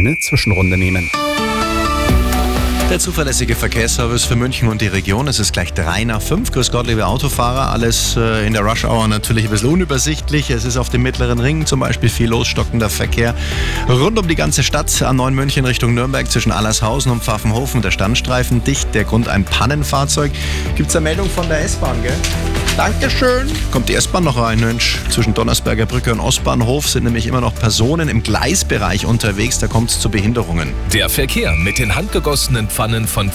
eine Zwischenrunde nehmen. Der zuverlässige Verkehrsservice für München und die Region. Es ist gleich drei nach fünf. Grüß Gott, liebe Autofahrer. Alles äh, in der Rush Hour natürlich ein bisschen unübersichtlich. Es ist auf dem mittleren Ring zum Beispiel viel losstockender Verkehr. Rund um die ganze Stadt an Neuen München Richtung Nürnberg zwischen Allershausen und Pfaffenhofen. Der Standstreifen dicht. Der Grund ein Pannenfahrzeug. Gibt es eine Meldung von der S-Bahn, gell? Dankeschön. Kommt die S-Bahn noch rein, Mensch. Zwischen Donnersberger Brücke und Ostbahnhof sind nämlich immer noch Personen im Gleisbereich unterwegs. Da kommt es zu Behinderungen. Der Verkehr mit den handgegossenen Pfannen von